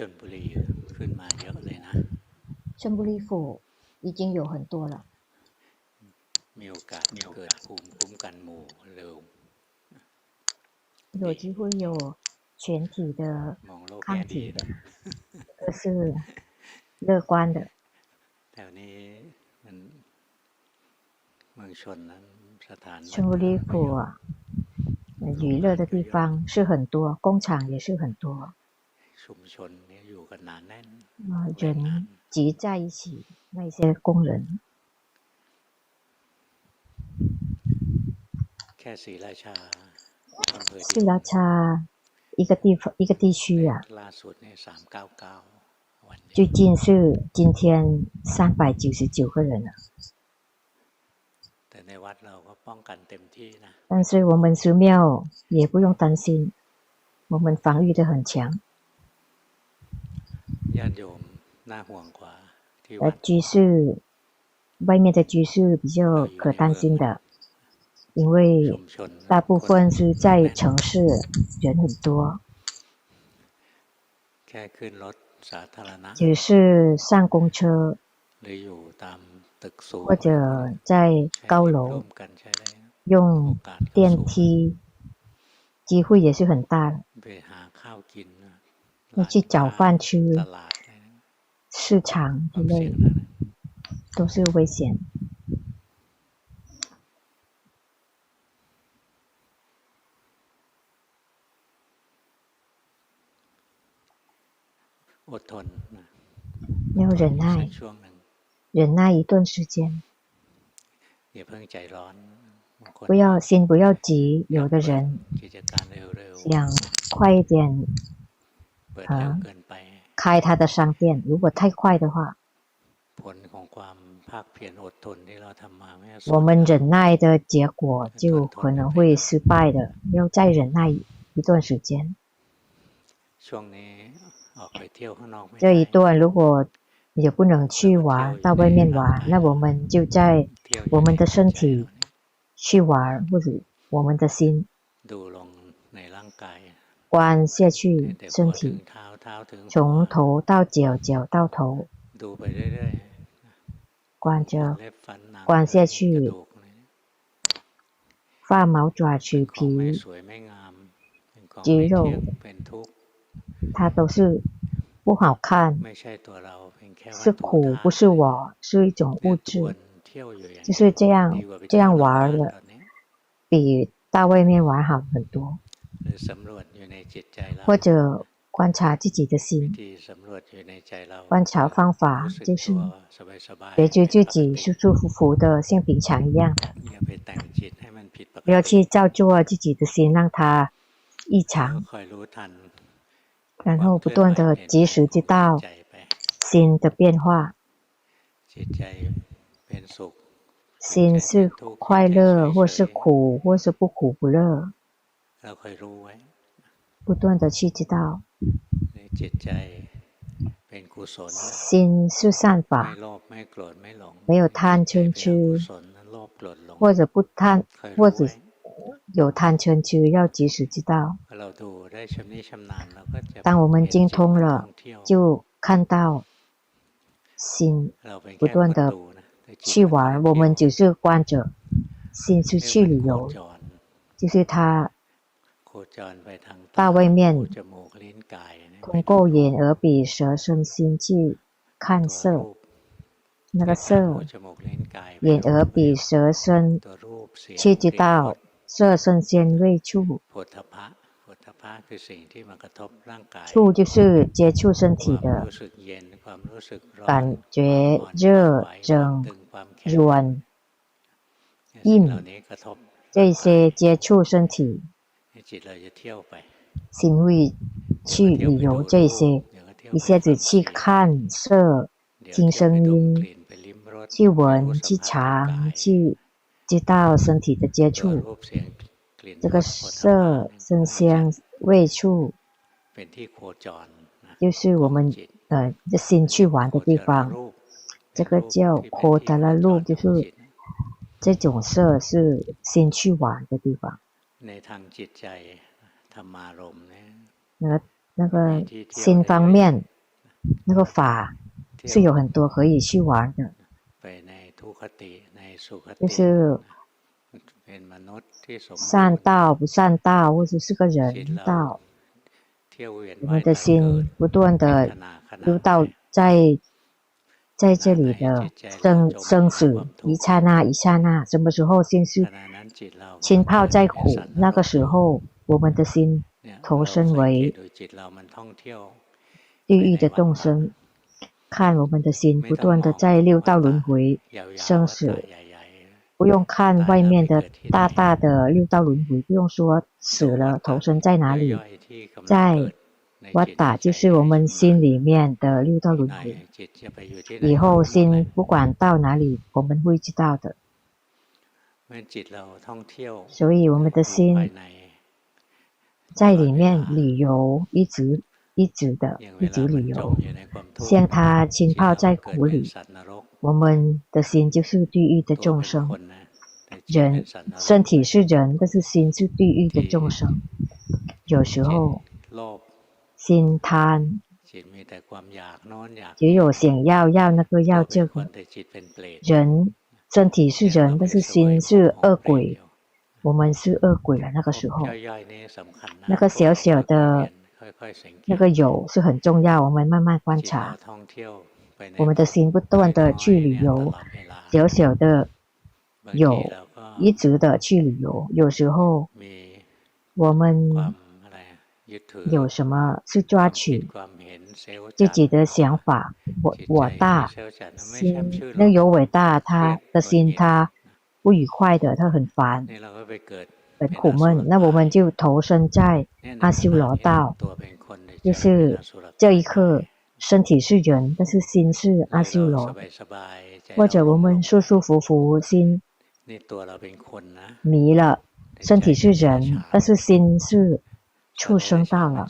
ชลบุรีขึ้นมาเยอะเลยนะ ชลบุรี府已经有很多了， มีโอกาสเกิดภูมิคุ้มกันหมู่เร็ว 有机会有全体的 มองโลก 抗 แง่ดี 体的 นะ，这是乐观的。 แถวนี้มันเมืองชนนั้นสถานบัน ชลบุรี府啊，呃娱乐的地方是很多，工厂也是很多， ชุมชน เนี่ยอยู่กันหนาแน่น 呃，人集在一起，那些工人， แค่ศรีราชาอำเภอ 斯拉差一个地方一个地区啊， ล่าสุดเนี่ยสามเก้าเก้าวันนี้ 最近是今天三百九十九个人了， แต่ในวัดเราก็ป้องกันเต็มที่นะ 但是我们寺庙也不用担心，我们防御得很强。 ญาติโยมน่าห่วงกว่าที่ 呃 วัด，居士外面的居士比较可担心的，因为 ชุมชน 大部分是在城市，人很多， แค่ขึ้นรถสาธารณะ 只是上公车 หรืออยู่ตามตึกสูง 或者在 ใช้ 高 ชีวิตร่ 楼 วมกันใช้ได้นะ 用 โอกาสก็ 电 สูง 梯，机会也是很大的。 要去找饭吃，市场之类的，都是危险。要忍耐，忍耐一段时间。不要心不要急，有的人想快一点啊，开他的商店，如果太快的话，我们忍耐的结果就可能会失败的，要再忍耐一段时间。这一段如果也不能去玩，到外面玩，那我们就在我们的身体去玩，或者我们的心。关下去，身体，从头到脚，脚到头。关着，关下去。发毛、爪、取皮。肌肉。它都是不好看，是苦，不是我，是一种物质，就是这样这样玩的，比到外面玩好很多。或者观察自己的心，观察方法就是觉追自己舒舒服服的，像平常一样的，不要去造作自己的心，让它异常。然后不断的及时知道心的变化，心是快乐或是苦或是不苦不乐。 เราคอยรู้ไว้ 不断的去知道。 ในจิตใจเป็นกุศล 心是善 ไม่ 法， โลภไม่โกรธไม่หลง 没有贪嗔 เป็นอ 痴 กุ，ศลโลภโกรธหลง 或者不贪， คอย 或 รู้ 者 ไว้ 有贪嗔痴，要及时知道。 พอเราดูได้ชำนิชำนาญเราก็จะ 当我们精通 เห็นจิต 了 ท่องเที่ยว 就看到心 เราเป็น 不 แค่ 断 ประ 的 ตูนะแต่จิต 去 มัน 玩， ท่ 我 อง 们 เที่ยว 只是观着，心是去旅 โค 游， จร 就是他 大卫面通过眼、耳、鼻、舌、身、心去看色，那个色，眼、耳、鼻、舌、身，去知道色身先未触。触就是接触身体的感觉，热、蒸、软、硬，这些接触身体。行为去旅游这些，一下子去看色、听声音、去闻、去尝、去知道身体的接触，这个色、生香、味触，就是我们呃心去玩的地方。这个叫扩达拉路，就是这种色是心去玩的地方。ในทางจิตใจธรรมารมณ์เนี่ย 那个那个心方面， 那个法是有很多可以去玩的，就是善道不善道，或者是个人道，我们的心不断的溜到在在这里的生生死一刹那一刹那，什么时候心是 浸泡在苦，那个时候我们的心投身为地狱的众生，看我们的心不断的在六道轮回生死，不用看外面的大大的六道轮回，不用说死了投身在哪里，在。瓦达就是我们心里面的六道轮回，以后心不管到哪里，我们会知道的。所以我们的心在里面旅游，一直一直的一直旅游，像它浸泡在苦里。我们的心就是地狱的众生，人身体是人，但是心是地狱的众生。有时候。心贪，只有想要要那个要这个。人身体是人，但是心是恶鬼，我们是恶鬼了。那个时候，那个小小的，那个有是很重要。我们慢慢观察，我们的心不断的去旅游，小小的有一直的去旅游。有时候，我们。有什么是抓取自己的想法？我我大心，那有伟大，他的心他不愉快的，他很烦，很苦闷。那我们就投身在阿修罗道，就是这一刻身体是人，但是心是阿修罗，或者我们舒舒服服，心迷了，身体是人，但是心是。畜生道了，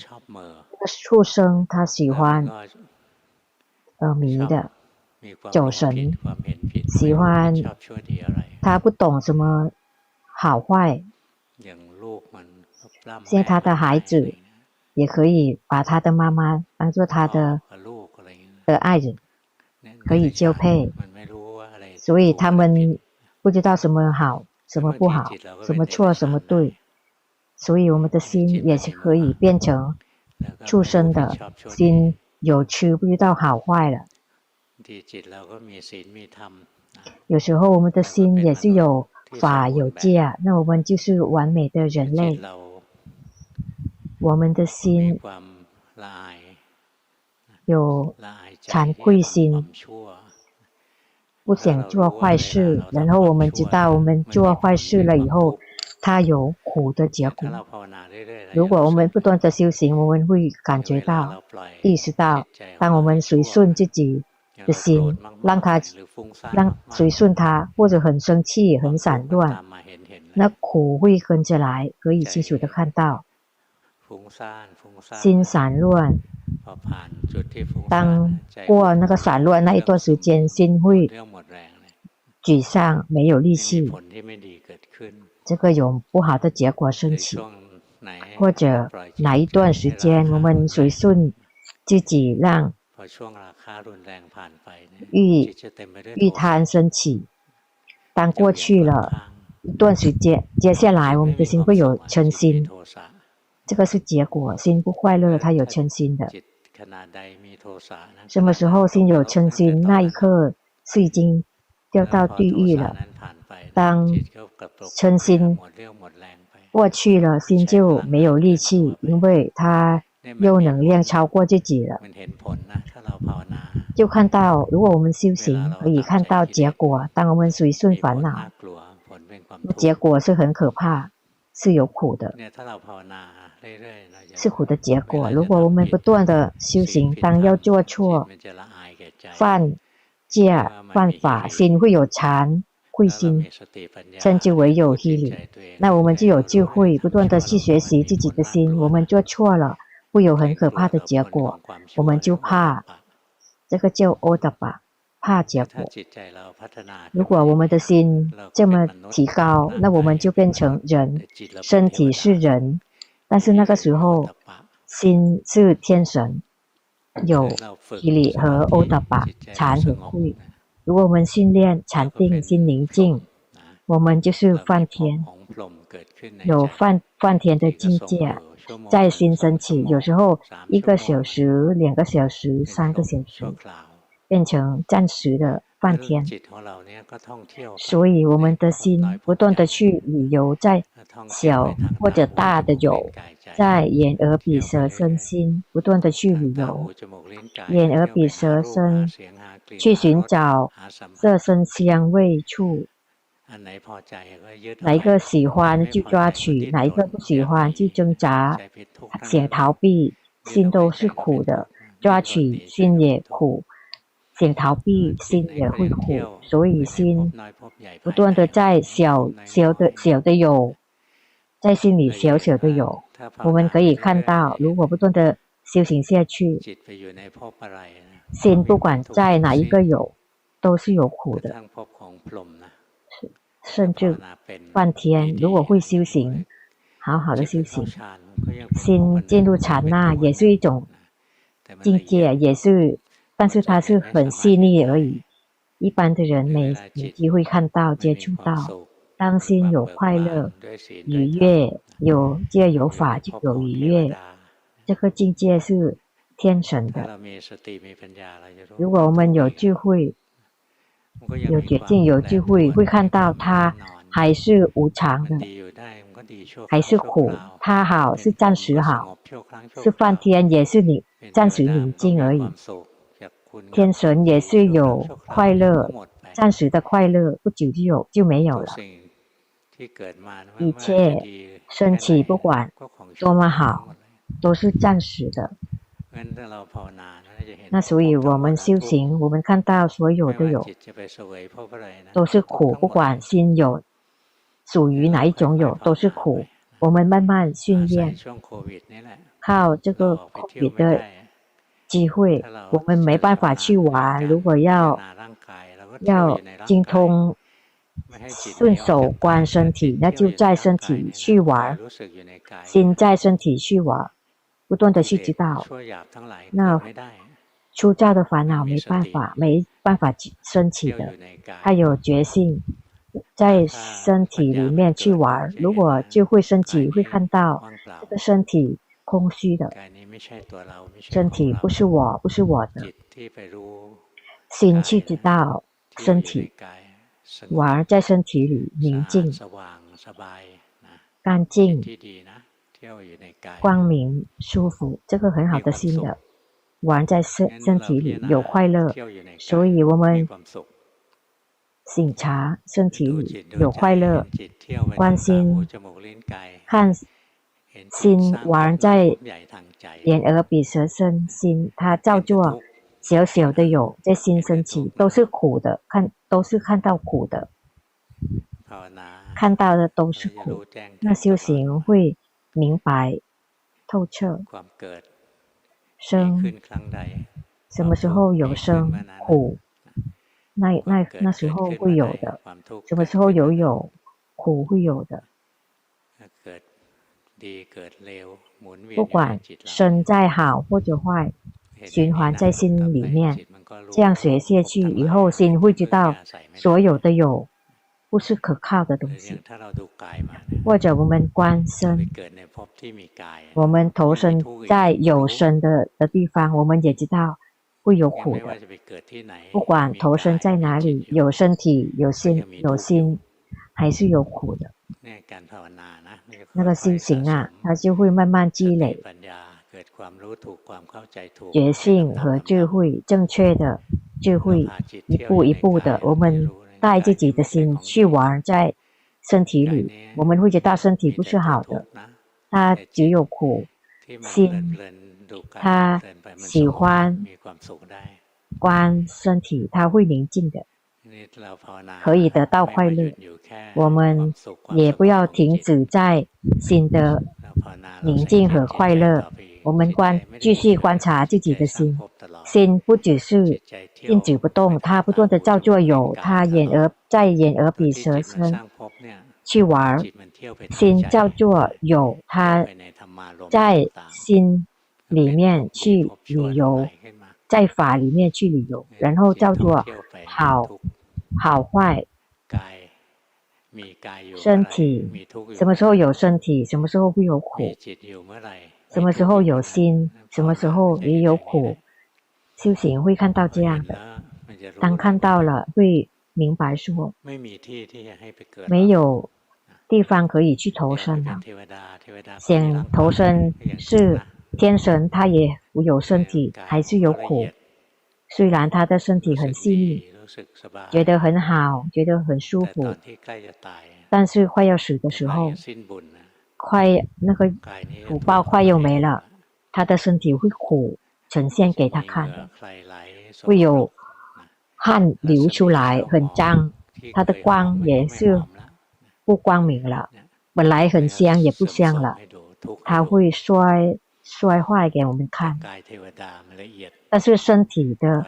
畜生他喜欢呃迷的酒神，喜欢他不懂什么好坏，像他的孩子也可以把他的妈妈当做他的的爱人，可以交配，所以他们不知道什么好，什么不好，什么错，什么对。所以我们的心也是可以变成畜生的心，有区不知道好坏了。有时候我们的心也是有法有戒，那我们就是完美的人类。我们的心有惭愧心，不想做坏事，然后我们知道我们做坏事了以后。它有苦的结果。如果我们不断的修行，我们会感觉到、意识到，当我们随顺自己的心，让它让随顺它，或者很生气、很散乱，那苦会跟着来，可以清楚的看到。心散乱，当过那个散乱那一段时间，心会沮丧，没有力气。这个有不好的结果升起，或者哪一段时间我们随顺自己，让欲欲贪升起。当过去了一段时间，接下来我们的心会有嗔心，这个是结果。心不快乐，它有嗔心的。什么时候心有嗔心，那一刻是已经掉到地狱了。当嗔心过去了，心就没有力气，因为它又能量超过自己了。就看到，如果我们修行，可以看到结果。当我们随顺烦恼，结果是很可怕，是有苦的，是苦的结果。如果我们不断的修行，当要做错、犯戒、犯法，心会有惭。慧心，称之为有毅力。那我们就有智慧，不断的去学习自己的心。我们做错了，会有很可怕的结果，我们就怕。这个叫欧德巴，怕结果。如果我们的心这么提高，那我们就变成人，身体是人，但是那个时候心是天神，有提里和欧达巴禅和慧。如果我们训练禅定心宁静，我们就是梵天，有梵梵天的境界在心升起。有时候一个小时、两个小时、三个小时，变成暂时的梵天。所以我们的心不断的去旅游，在小或者大的有。在眼耳鼻舌身心不断的去旅游，眼耳鼻舌身去寻找色身香味触，哪一个喜欢就抓取，哪一个不喜欢就挣扎，想逃避，心都是苦的，抓取心也苦，想逃避心也会苦，所以心不断的在小小的小的有。在心里小小的有，我们可以看到，如果不断的修行下去，心不管在哪一个有，都是有苦的。甚至半天，如果会修行，好好的修行，心进入禅那也是一种境界，也是，但是它是很细腻而已，一般的人没没机会看到、接触到。当心有快乐、愉悦，有借有法就有愉悦，这个境界是天神的。如果我们有智慧、有决定、有智慧，会看到它还是无常的，还是苦。它好是暂时好，是梵天也是你暂时宁静而已。天神也是有快乐，暂时的快乐，不久就有就没有了。一切升起，不管多么好，都是暂时的。那所以我们修行，我们看到所有的有，都是苦。不管心有属于哪一种有，都是苦。我们慢慢训练，靠这个 COVID 的机会，我们没办法去玩。如果要要精通。顺手观身体，那就在身体去玩，心在身体去玩，不断的去知道。那粗糙的烦恼没办法，没办法升起的。他有觉性，在身体里面去玩。如果就会升起，会看到这个身体空虚的，身体不是我，不是我的。心去知道身体。玩在身体里宁静、干净、光明、舒服，这个很好的心的。玩在身身体里有快乐，所以我们醒察身体里有快乐，关心看心玩在眼耳鼻舌身心，它照做。小小的有在心升起，都是苦的，看都是看到苦的，看到的都是苦。那修行会明白透彻，生什么时候有生苦，那那那时候会有的，什么时候有有苦会有的，不管生再好或者坏。循环在心里面，这样学下去以后，心会知道所有的有不是可靠的东西。或者我们观身，我们投身在有身的的地方，我们也知道会有苦的。不管投身在哪里，有身体、有心、有心，还是有苦的。那个心情啊，它就会慢慢积累。觉性和智慧，正确的智慧，一步一步的，我们带自己的心去玩在身体里，我们会觉得身体不是好的，它只有苦，心，他喜欢观身体，他会宁静的，可以得到快乐。我们也不要停止在心的宁静和快乐。我们观继续观察自己的心，心不只是静止不动，它不断的造作有，它眼耳在眼耳鼻舌身去玩，心造作有，它在心里面去旅游，在法里面去旅游，然后叫做好好坏。身体什么时候有身体，什么时候会有苦？什么时候有心，什么时候也有苦？修行会看到这样的，当看到了，会明白说，没有地方可以去投生了。想投生是。天神他也有身体，还是有苦。虽然他的身体很细腻，觉得很好，觉得很舒服，但是快要死的时候，快那个福报快要没了，他的身体会苦呈现给他看的，会有汗流出来，很脏，他的光也是不光明了，本来很香也不香了，他会摔。摔坏给我们看，但是身体的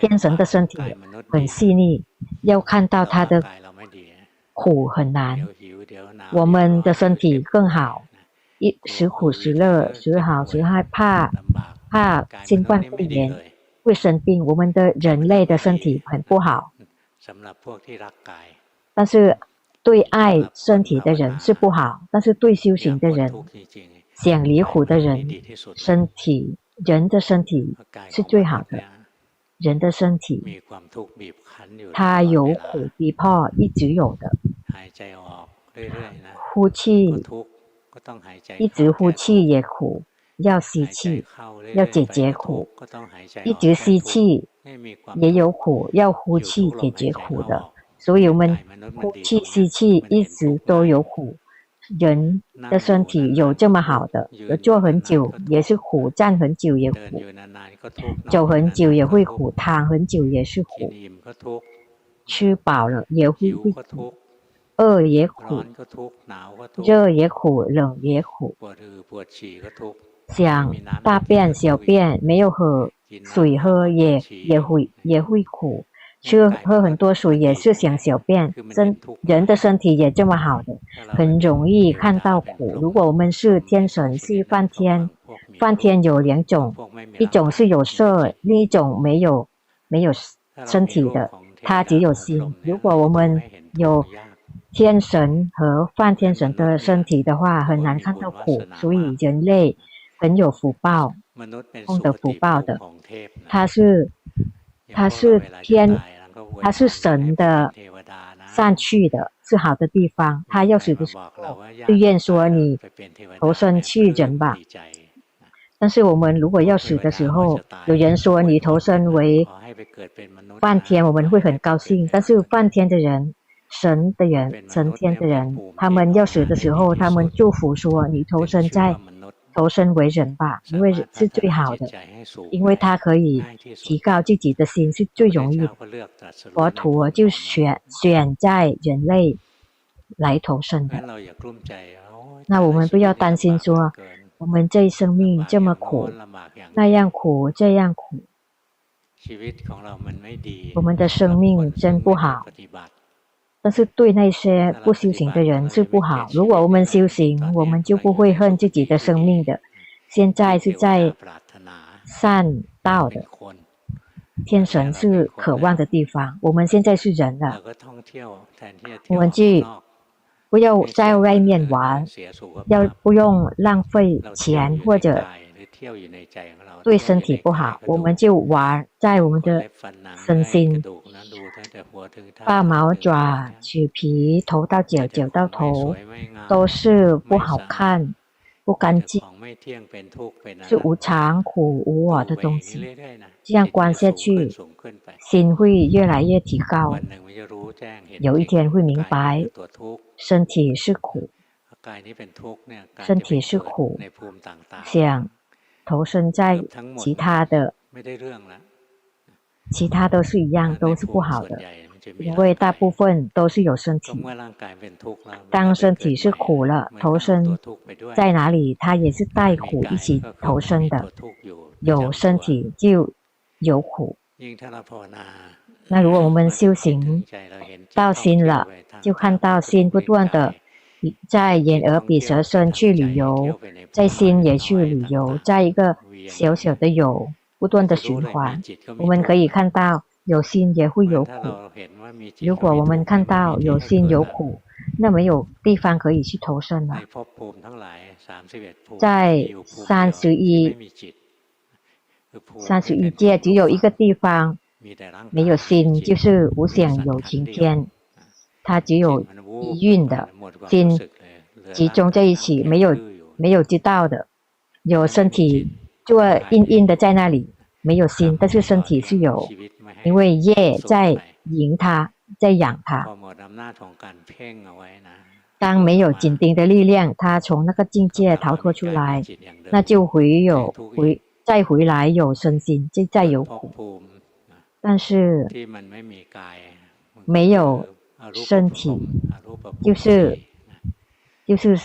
天神的身体很细腻，要看到他的苦很难。我们的身体更好，一时苦时乐，时好时害怕怕新冠肺炎会生病。我们的人类的身体很不好，但是对爱身体的人是不好，但是对修行的人。想离苦的人，身体人的身体是最好的。人的身体，它有苦逼迫，一直有的。呼气，一直呼气也苦，要吸气，要解决苦。一直吸气也有苦，要呼气解决苦的。所以我们呼气吸气一直都有苦。人的身体有这么好的，坐很久也是苦，站很久也苦，走很久也会苦，躺很久也是苦，吃饱了也会会苦，饿也苦，热也苦，冷也苦，想大便小便没有喝水喝也也会也会苦。吃喝很多水也是想小便，身人的身体也这么好的，很容易看到苦。如果我们是天神，是梵天，梵天有两种，一种是有色，另一种没有没有身体的，它只有心。如果我们有天神和梵天神的身体的话，很难看到苦。所以人类很有福报，功德福报的，它是他是天。他是神的上去的，是好的地方。他要死的时候，就愿说你投生去人吧。但是我们如果要死的时候，有人说你投生为梵天，我们会很高兴。但是梵天的人、神的人、成天的人，他们要死的时候，他们祝福说你投生在。投身为人吧，因为是最好的，因为他可以提高自己的心，是最容易的。佛陀就选选在人类来投身的。那我们不要担心说，我们这一生命这么苦，那样苦，这样苦，我们的生命真不好。但是对那些不修行的人是不好。如果我们修行，我们就不会恨自己的生命的。现在是在善道的，天神是渴望的地方。我们现在是人了，我们去不要在外面玩，要不用浪费钱或者。对身体不好，我们就玩在我们的身心，把毛爪、取皮、头到脚、脚到头，都是不好看、不干净，是无常、苦、无我的东西。这样观下去，心会越来越提高，有一天会明白，身体是苦，身体是苦，想。投身在其他的，其他都是一样，都是不好的，因为大部分都是有身体。当身体是苦了，投身在哪里，他也是带苦一起投身的。有身体就有苦。那如果我们修行到心了，就看到心不断的在眼耳鼻舌身去旅游，在心也去旅游，在一个小小的有不断的循环。我们可以看到有心也会有苦。如果我们看到有心有苦，那没有地方可以去投生了。在三十一三十一界，只有一个地方没有心，就是无想有情天。它只有一蕴的心集中在一起，没有没有知道的，有身体做硬硬的在那里，没有心，但是身体是有，因为业在引它，在养它。当没有紧盯的力量，它从那个境界逃脱出来，那就会有回再回来有身心，就再有苦，但是没有。身体就是就是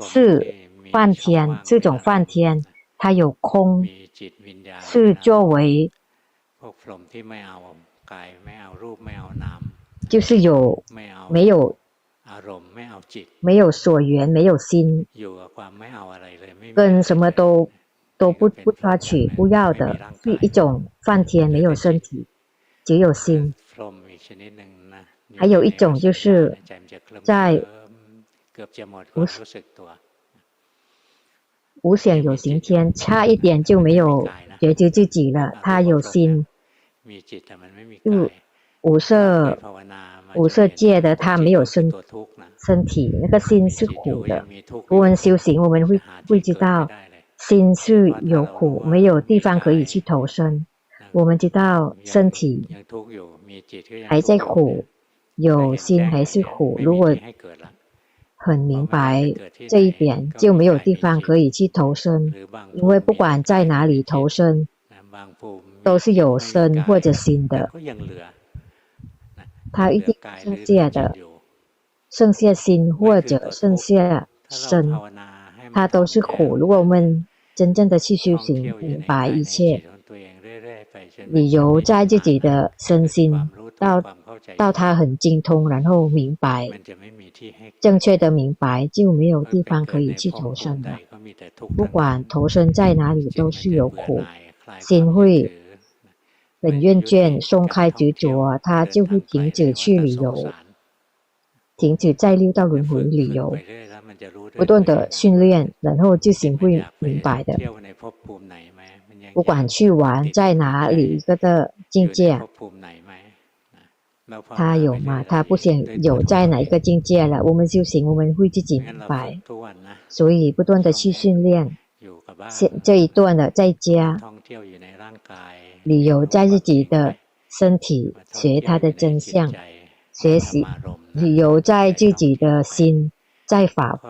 是梵天，这种梵天，它有空，是作为，就是有没有没有所缘，没有心，跟什么都都不不抓取不要的，是一种梵天，没有身体，只有心。还有一种就是在无无想有行天，差一点就没有觉知自己了。他有心，就五色五色界的他没有身身体，那个心是苦的。我们修行，我们会会知道心是有苦，没有地方可以去投生。我们知道身体还在苦。有心还是苦，如果很明白这一点，就没有地方可以去投生，因为不管在哪里投生，都是有身或者心的，他一定剩下的，剩下心或者剩下身，他都是苦。如果我们真正的去修行，明白一切，理由在自己的身心。到到他很精通，然后明白正确的明白，就没有地方可以去投生了。不管投生在哪里，都是有苦，心会很厌倦，松开执着，他就会停止去旅游，停止在六道轮回旅游，不断的训练，然后就行会明白的。不管去玩在哪里一个的境界。他有吗？他不想有在哪一个境界了。我们修行，我们会自己明白，所以不断的去训练。现这一段的在家，旅游在自己的身体，学他的真相，学习旅游在自己的心，在法，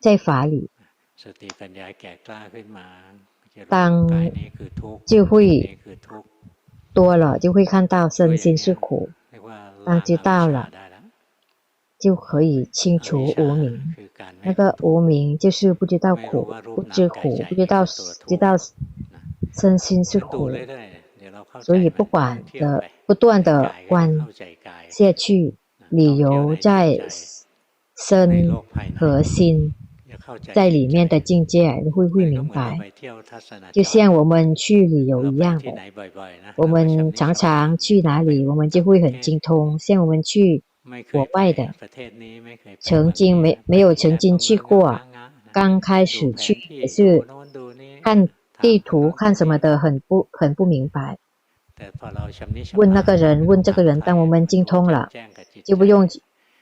在法里，当就会。多了就会看到身心是苦，当知道了，就可以清除无明。那个无明就是不知道苦，不知苦，不知道知道身心是苦，所以不管的不断的观下去，理由在身和心。在里面的境界你会会明白，就像我们去旅游一样的，我们常常去哪里，我们就会很精通。像我们去国外的，曾经没没有曾经去过，刚开始去也是看地图看什么的很不很不明白，问那个人问这个人，当我们精通了，就不用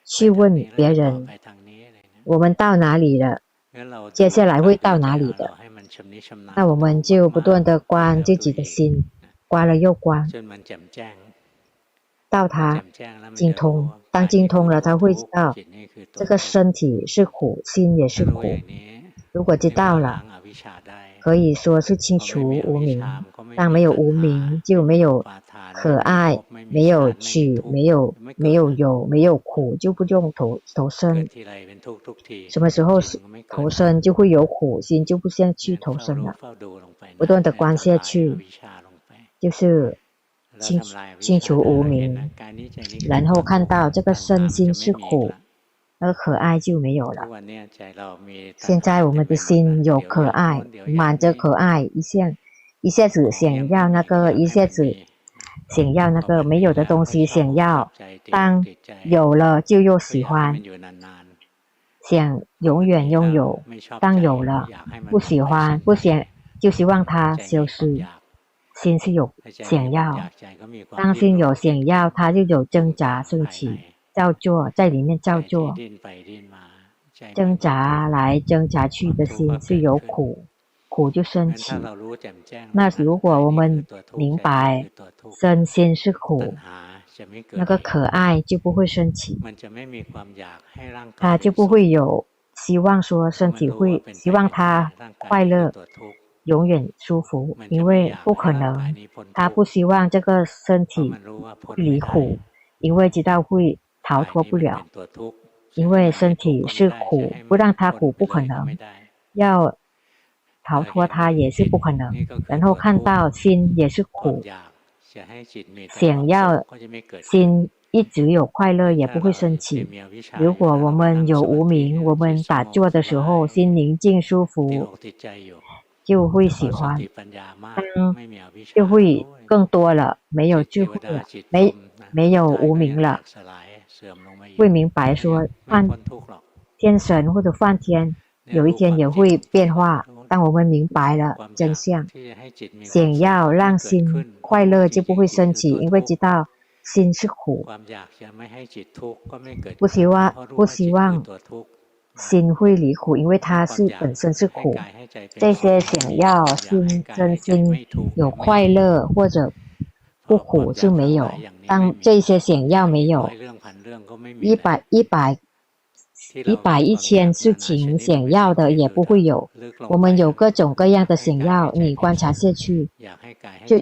去问别人。我们到哪里了？接下来会到哪里的？那我们就不断的关自己的心，关了又关，到他精通。当精通了，他会知道这个身体是苦，心也是苦。如果知道了，可以说是清除无明。当没有无明，就没有。可爱，没有取，没有没有有，没有苦，就不用投投生。什么时候是投生，就会有苦心，就不想去投生了。不断的观下去，就是清清除无明，然后看到这个身心是苦，那个可爱就没有了。现在我们的心有可爱，满着可爱，一下一下子想要那个，一下子想要那个没有的东西，想要当有了就又喜欢，想永远拥有，当有了不喜欢不想，就希望它消失。心是有想要，当心有想要，它就有挣扎升起，照做在里面照做，挣扎来挣扎去的心是有苦，苦就升起。那如果我们明白身心是苦，那个可爱就不会升起，他就不会有希望说身体会希望他快乐。永远舒服，因为不可能，他不希望这个身体离苦，因为知道会逃脱不了，因为身体是苦，不让他苦不可能，要逃脱它也是不可能。然后看到心也是苦，想要心一直有快乐也不会升起。如果我们有无名，我们打坐的时候心宁静舒服。就会喜欢，嗯，就会更多了，没有智慧了，没没有无名了，会明白说梵天神或者梵天有一天也会变化。当我们明白了真相，想要让心快乐就不会升起，因为知道心是苦，不希望不希望。心会离苦，因为它是本身是苦。这些想要心真心有快乐或者不苦就没有。当这些想要没有，一百一百一百一千事情想要的也不会有。我们有各种各样的想要，你观察下去，就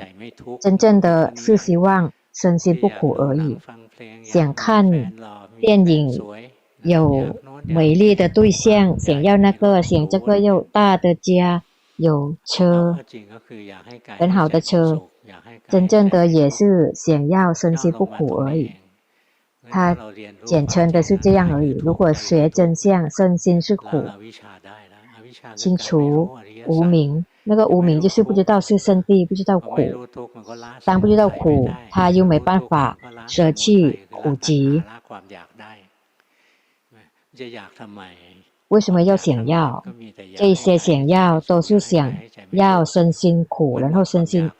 真正的是希望身心不苦而已。想看电影有。美丽的对象，想要那个，想这个又大的家，有车，很好的车，真正的也是想要身心不苦而已。他简称的是这样而已。如果学真相，身心是苦，清除无明，那个无明就是不知道是生地，不知道苦。当不知道苦，他又没办法舍弃苦集。为什么要想要？这些想要都是想要身心苦，然后身心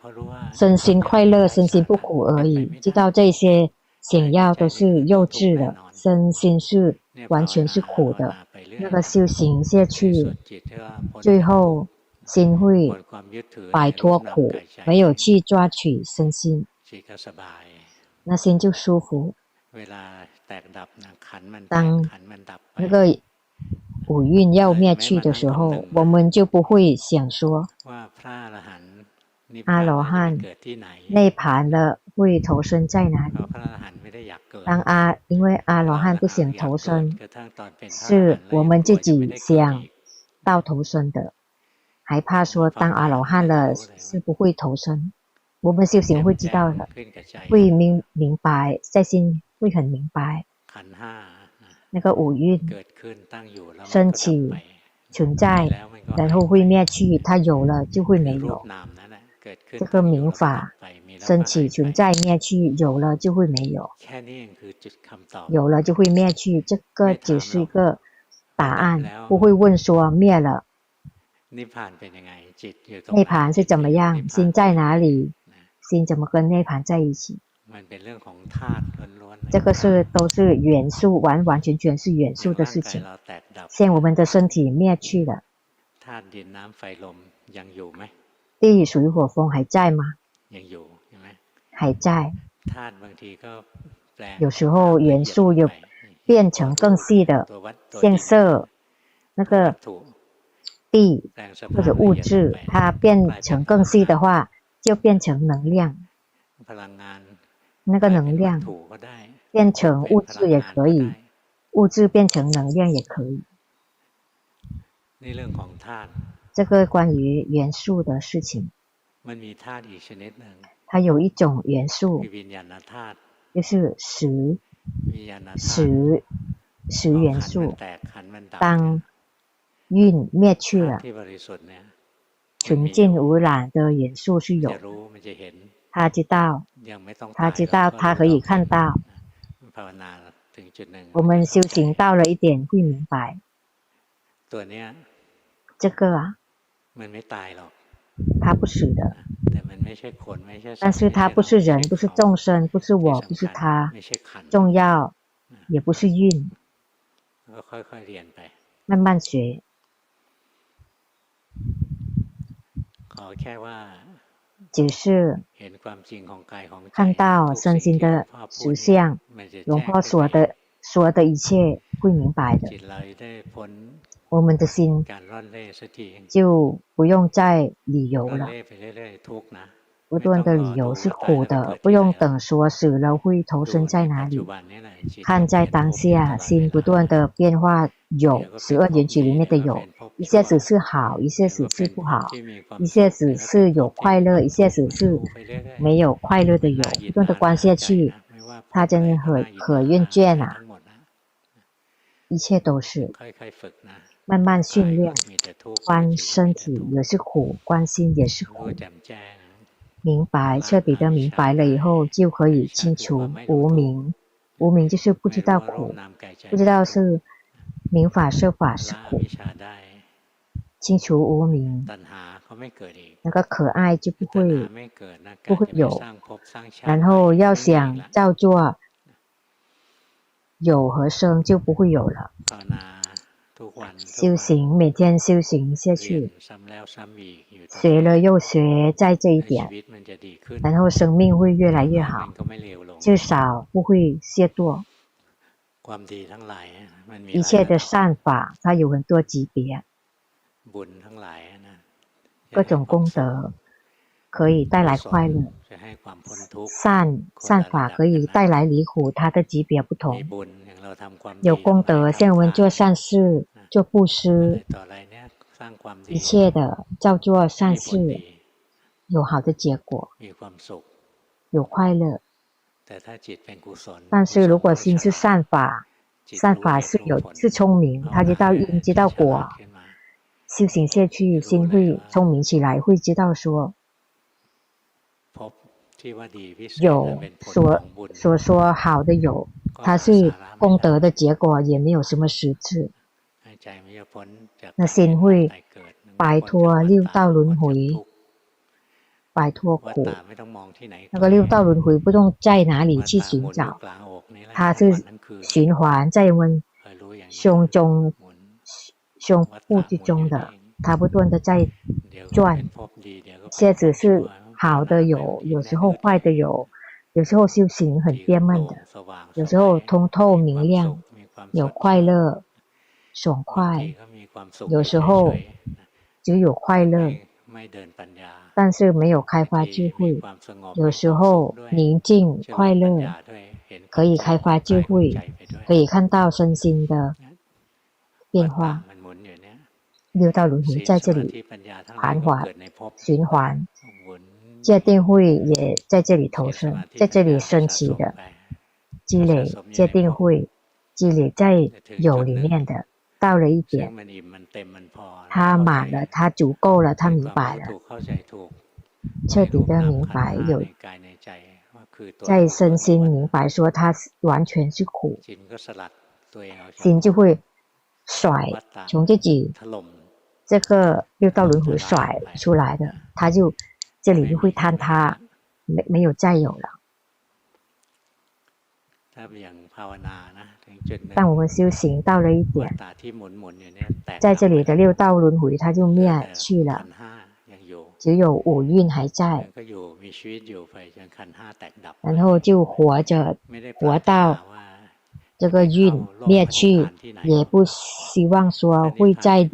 身心快乐，身心不苦而已。知道这些想要的是幼稚的，身心是完全是苦的。那个修行下去，最后心会摆脱苦，没有去抓取身心，那心就舒服。当那个五蕴要灭去的时候，我们就不会想说阿罗汉内盘了会投生在哪里？当阿因为阿罗汉不想投生，是我们自己想到投生的，还怕说当阿罗汉了是不会投生。我们修行会知道的，会明明白在心。会很明白，那个五蕴升起存在，然后会灭去，它有了就会没有。这个明法升起存在灭去，有了就会没有，有了就会灭去。这个只是一个答案，不会问说灭了，涅槃是怎么样？心在哪里？心怎么跟涅槃在一起？这个是都是元素，完完全全是元素的事情。现我们的身体灭去了，地水火风还在吗？还在。有时候元素有变成更细的，像色，那个地或者物质，它变成更细的话，就变成能量。那个能量变成物质也可以，物质变成能量也可以。这个关于元素的事情，它有一种元素，就是十十十元素。当运灭去了，纯净无染的元素是有，他知道，他知道，他可以看到。我们修行到了一点，会明白。这个啊，他不死的，但是他不是人，不是众生，不是我，不是他，重要，也不是运。慢慢学。只是看到身心的实相，龙婆所的所的一切会明白的。我们的心就不用再理由了。不断的理由是苦的，不用等说死了会投生在哪里。看在当下，心不断的变化，有十二缘起里面的有，一下子是好，一下子是不好，一下子是有快乐，一下子是没有快乐的有，不断的观下去，他真的很可厌倦啊！一切都是慢慢训练，观身体也是苦，观心也是苦。明白，彻底的明白了以后，就可以清除无明。无明就是不知道苦，不知道是明法设法是苦。清除无明，那个可爱就不会不会有。然后要想照做有和生，就不会有了。修行，每天修行下去，学了又学，在这一点，然后生命会越来越好，至少不会懈怠。一切的善法，它有很多级别，各种功德可以带来快乐，善善法可以带来离苦，它的级别不同。有功德，像我们做善事。做布施，一切的叫做善事，有好的结果，有快乐。但是如果心是善法，善法是有是聪明，他知道因知道果，修行下去，心会聪明起来，会知道说，有所所说好的有，它是功德的结果，也没有什么实质。那心会摆脱六道轮回，摆脱苦。那个六道轮回不用在哪里去寻找，它是循环在我们胸中、胸部之中的，它不断的在转。现在是好的有，有时候坏的有，有时候修行很憋闷的，有时候通透明亮，有快乐。爽快，有时候只有快乐，但是没有开发智慧。有时候宁静快乐，可以开发智慧，可以看到身心的变化。六道轮回在这里盘桓循环，戒定慧也在这里投生，在这里升起的积累，戒定慧积累在有里面的。到了一点，他满了，他足够了，他明白了，彻底的明白有，在身心明白说他完全是苦，心就会甩从自己这个六道轮回甩出来的，他就这里就会坍塌，没没有再有了。当我们修行到了一点，在这里的六道轮回它就灭去了，只有五蕴还在，然后就活着，活到这个运灭去，也不希望说会在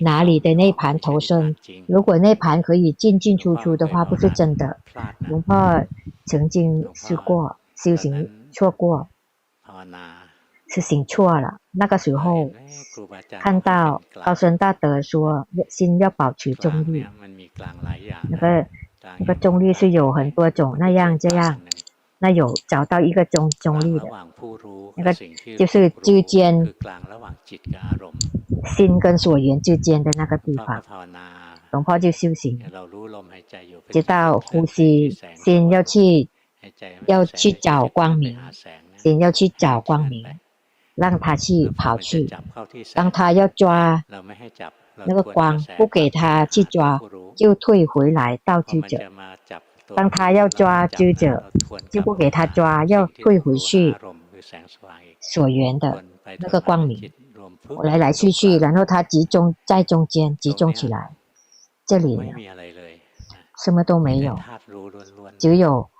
哪里的那盘投生。如果那盘可以进进出出的话，不是真的。龙婆曾经试过修行错过。是行错了。那个时候看到高僧大德说，心要保持中立。那个那个中立是有很多种，那样这样，那有找到一个中中立的，那个就是之间心跟所缘之间的那个地方。龙婆就修行，直到呼吸，心要去要去找光明，心要去找光明，让他去跑去，当他要抓那个光，不给他去抓，就退回来到知者。当他要抓知者，就不给他抓，要退回去所缘的那个光明，来来去去，然后他集中在中间，集中起来。这里什么都没有，只有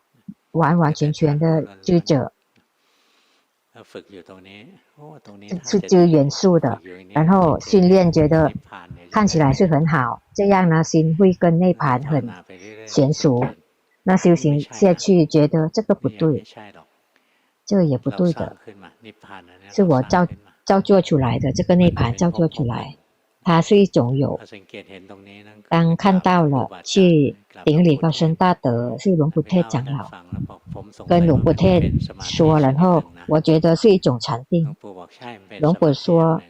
完完全全的知者，是知元素的。然后训练觉得看起来是很好，这样呢，心会跟内盘很娴熟。那修行下去觉得这个不对，这个也不对的，是我造造作出来的，这个内盘造作出来。它是一种有，当看到了去顶礼高僧大德，是龙普特长老跟龙普特说，然后我觉得是一种禅定。龙普说，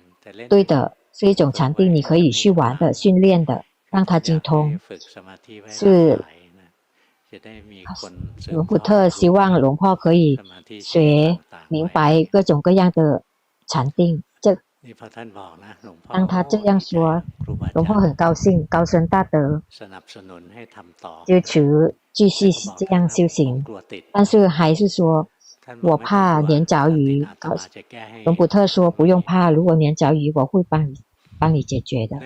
对的，是一种禅定，你可以去玩的、训练的，让它精通。是龙普特希望龙婆可以学明白各种各样的禅定。当他这样说，龙婆很高兴，高僧大德就求继续这样修行，但是还是说，我怕粘着鱼。龙普特说不用怕，如果粘着鱼，我会帮你帮你解决的。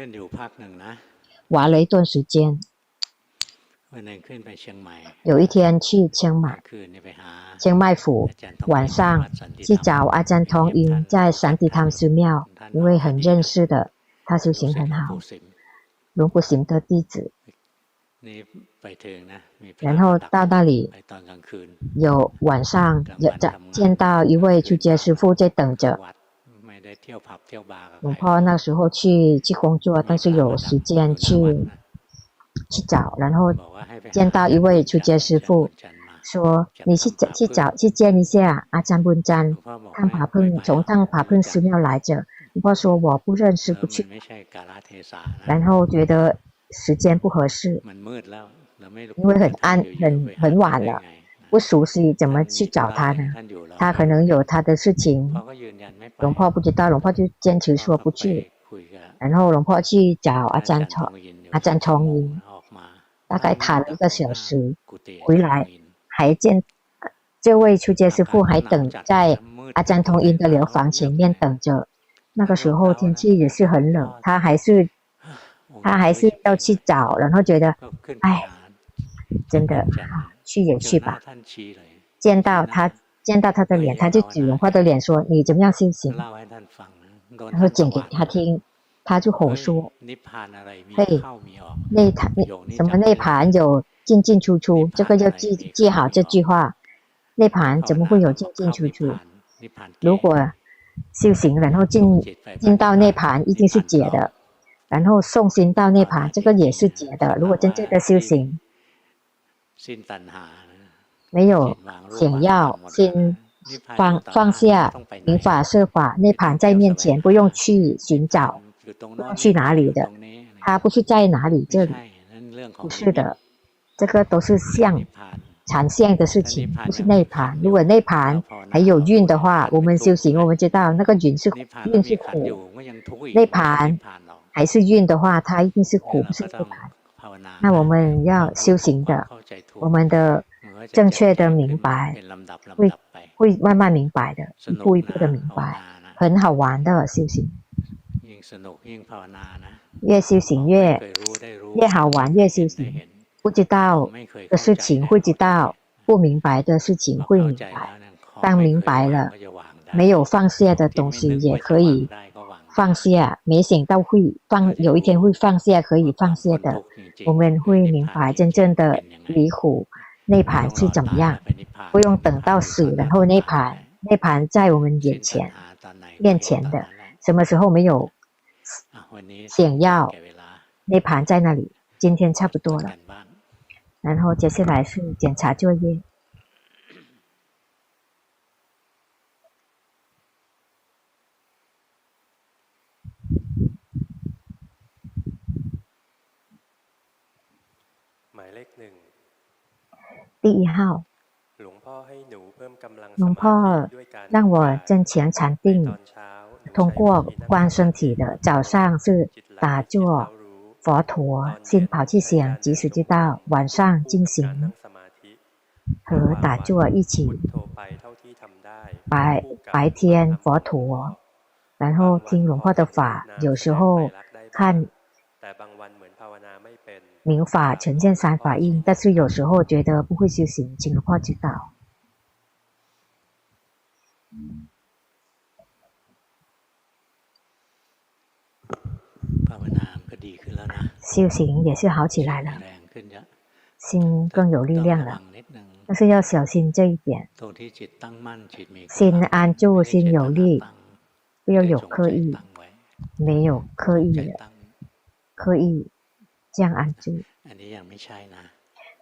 玩了一段时间。有一天去清迈，清迈府晚上去找阿赞通因在三地汤寺庙，因为很认识的，他修行很好，龙普行的弟子。然后到那里，有晚上有在见到一位出家师傅在等着。龙婆那时候去去工作，但是有时间去。去找，然后见到一位出家师傅，说：“你去找去找去见一下阿占布占，看法พุ่从看法พุ่寺庙来着。”龙婆说：“我不认识，不去。”然后觉得时间不合适，因为很暗很很晚了，不熟悉怎么去找他呢？他可能有他的事情。龙婆不知道，龙婆就坚持说不去。然后龙婆去找阿占从阿占从因。大概谈了一个小时，回来还见这位出家师傅还等在阿赞通音的疗房前面等着。那个时候天气也是很冷，他还是他还是要去找，然后觉得，哎，真的，去也去吧。见到他见到他的脸，他就指龙婆的脸说：“你怎么样修行？”然后讲给他听。他就吼说：“嘿，内盘什么内盘有进进出出，这个要记记好这句话。内盘怎么会有进进出出？如果修行然后进进到内盘，一定是解的。然后送心到内盘，这个也是解的。如果真正的修行，没有想要，心放放下，明法设法，内盘在面前，不用去寻找。”去哪里的？他不是在哪里这里？不是的，这个都是相产相的事情，不是内盘。如果内盘还有运的话，我们修行，我们知道那个运是运是苦。内盘还是运的话，它一定是苦，不是内盘。那我们要修行的，我们的正确的明白，会会慢慢明白的，一步一步的明白，很好玩的修行。越修行越越好玩，越修行不知道的事情会知道，不明白的事情会明白。当明白了，没有放下的东西也可以放下。没想到会放，有一天会放下，可以放下的。我们会明白真正的离苦内盘是怎么样，不用等到死，然后内盘，内盘在我们眼前面前的，什么时候没有？想要涅槃在那里，今天差不多了。然后接下来是检查作业。第一号，龙婆让我增强禅定，通过观身体的。早上是打坐佛陀，先跑去想，即时知道；晚上进行和打坐一起，白白天佛陀，然后听龙化的法，有时候看。明法呈现三法印，但是有时候觉得不会修行，请龙婆指导。修行也是好起来了，心更有力量了，但是要小心这一点。心安住，心有力，不要有刻意，没有刻意的，刻意。这样安住，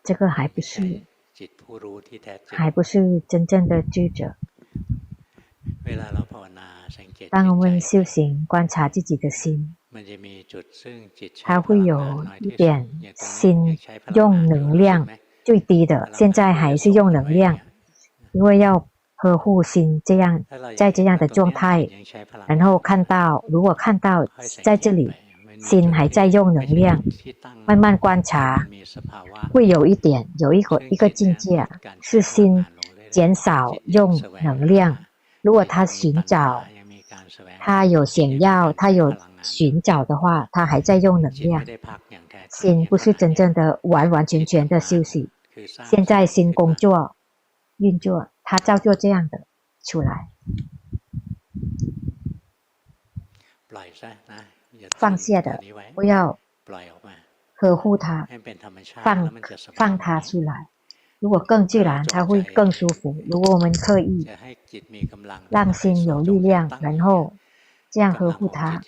这个还不是，还不是真正的智者。当我们修行观察自己的心，它会有一点心用能量最低的，现在还是用能量，因为要呵护心，这样在这样的状态，然后看到，如果看到在这里。心还在用能量，慢慢观察，会有一点，有一个一个境界，是心减少用能量。如果他寻找，他有想要，他有寻找的话，他还在用能量。心不是真正的完完全全的休息，现在心工作运作，他照做这样的出来。放下的，不要呵护它，放放它出来。如果更自然，它会更舒服。如果我们刻意让心有力量，然后这样呵护它，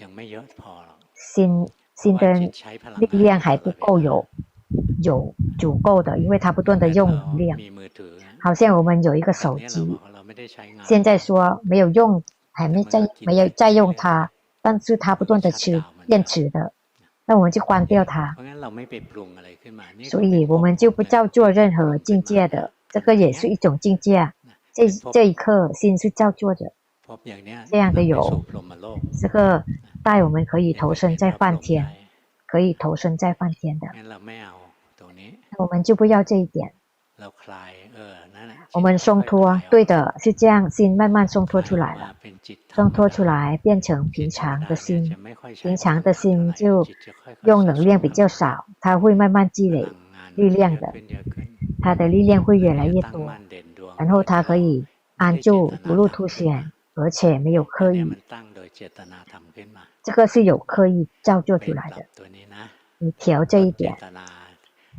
心心的力量还不够有有足够的，因为它不断的用能量。好像我们有一个手机，现在说没有用，还没在没有在用它。但是它不断的吃电池的，那我们就关掉它。所以我们就不照做任何境界的，这个也是一种境界。这这一刻心是照做的，这样的有，这个带我们可以投身在梵天，可以投身在梵天的。我们就不要这一点。我们松脱，对的，是这样，心慢慢松脱出来了，松脱出来变成平常的心，平常的心就用能量比较少，它会慢慢积累力量的，它的力量会越来越多，然后它可以安住不露凸显，而且没有刻意，这个是有刻意造作出来的，你调这一点。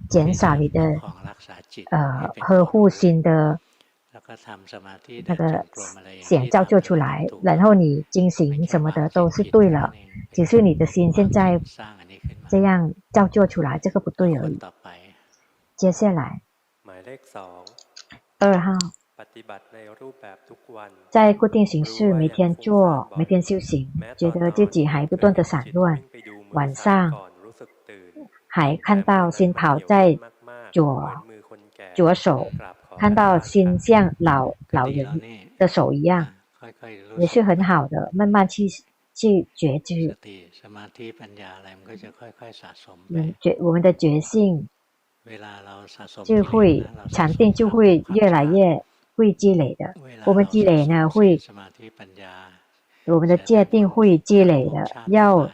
减少你的呃呵护心的那个想照做出来，然后你进行什么的都是对了，只是你的心现在这样照做出来，这个不对而已。接下来，二号，在固定形式每天做，每天修行，觉得自己还不断的散乱，晚上。还看到心跑在左左手，看到心像老老人的手一样，也是很好的。慢慢去去觉知，嗯，觉我们的觉性就会禅定就会越来越会积累的。我们积累呢会，我们的界定会积累的，要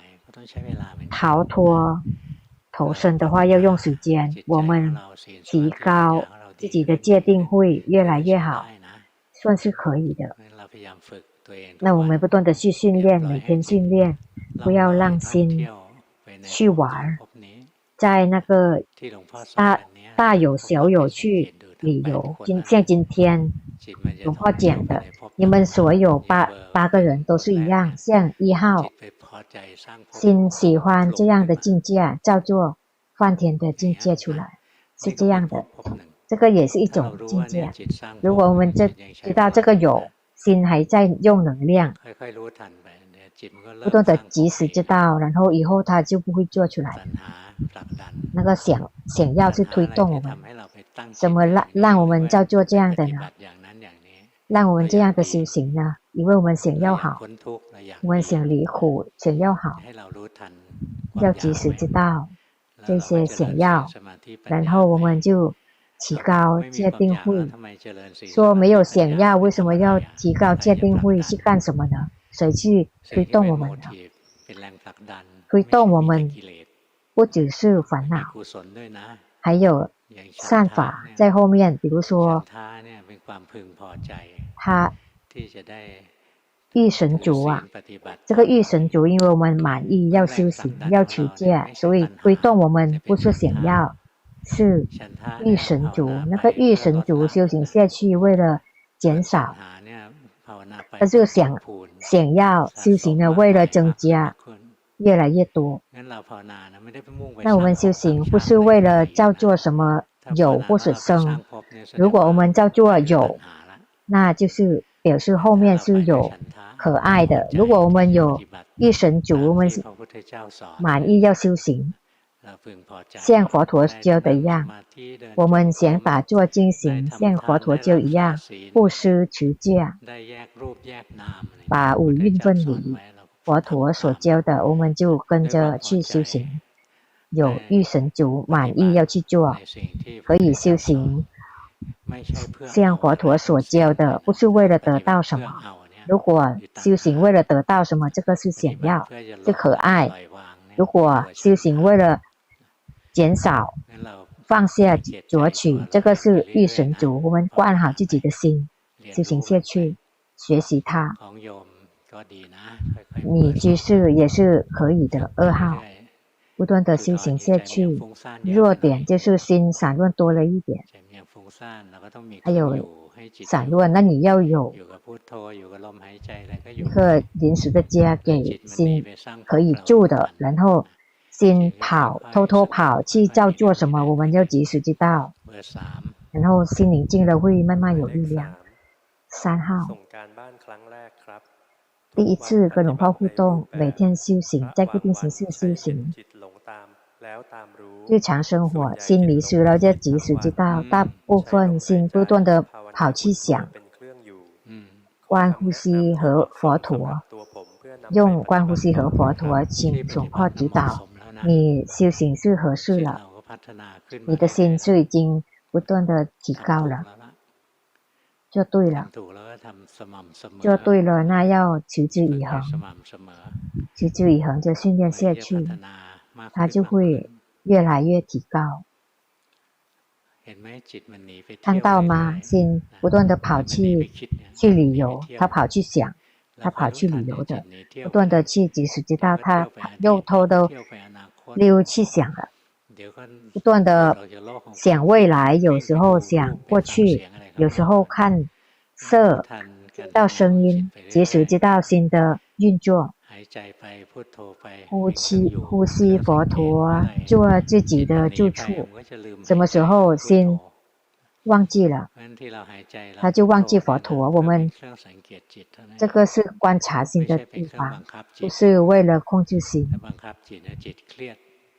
逃脱。投身的话要用时间，我们提高自己的界定会越来越好，算是可以的。那我们不断的去训练，每天训练，不要让心去玩，在那个大大有小有去旅游。今像今天龙婆讲的，你们所有八八个人都是一样，像一号。心喜欢这样的境界，叫做梵天的境界出来。是这样的，这个也是一种境界。如果我们这知道这个有心还在用能量，不断的及时知道，然后以后他就不会做出来。那个想想要去推动我们，怎么让让我们叫做这样的呢？让我们这样的修行呢？因为我们想要好，我们想离苦，想要好，要及时知道这些想要，然后我们就提高戒定慧。说没有想要，为什么要提高戒定慧？是干什么呢？谁去推动我们呢？推动我们。不只是烦恼，还有善法在后面。比如说，他欲神足啊，这个欲神足，因为我们满意要修行，要持戒，所以推动我们不是想要，是欲神足。那个欲神足修行下去，为了减少，他就想想要修行呢，为了增加。越来越多，那我们修行不是为了叫做什么有或是生。如果我们叫做有，那就是表示后面是有可爱的。如果我们有一神主，我们是满意要修行，像佛陀教的一样，我们想打坐进行，像佛陀教一样，布施持戒，把五蕴分离。佛陀所教的，我们就跟着去修行。有欲神足，满意要去做，可以修行。像佛陀所教的，不是为了得到什么。如果修行为了得到什么，这个是想要，是可爱。如果修行为了减少、放下、索取，这个是欲神足。我们灌好自己的心，修行下去，学习它。你居士也是可以的。二号，不断的修行下去，弱点就是心散乱多了一点，还有散乱，那你要有一个临时的家给心可以住的，然后心跑，偷偷跑去叫做什么，我们要及时知道，然后心宁静了会慢慢有力量。三号。第一次跟龙婆互动，每天修行，在固定形式修行。日常生活，心迷失了就及时知道。大部分心不断的跑去想，观呼吸和佛陀，用观呼吸和佛陀请龙婆指导。你修行是合适了，你的心就已经不断的提高了。就对了，就对了。那要持之以恒，持之以恒就训练下去，它就会越来越提高。看到吗？心不断的跑去去旅游，他跑去想，他跑去旅游的，不断的去即使知道他又偷偷溜去想了，不断的想未来，有时候想过去。有时候看色，听到声音，及时知道心的运作。呼吸，呼吸，佛陀做自己的住处。什么时候心忘记了，他就忘记佛陀。我们这个是观察心的地方，不是为了控制心。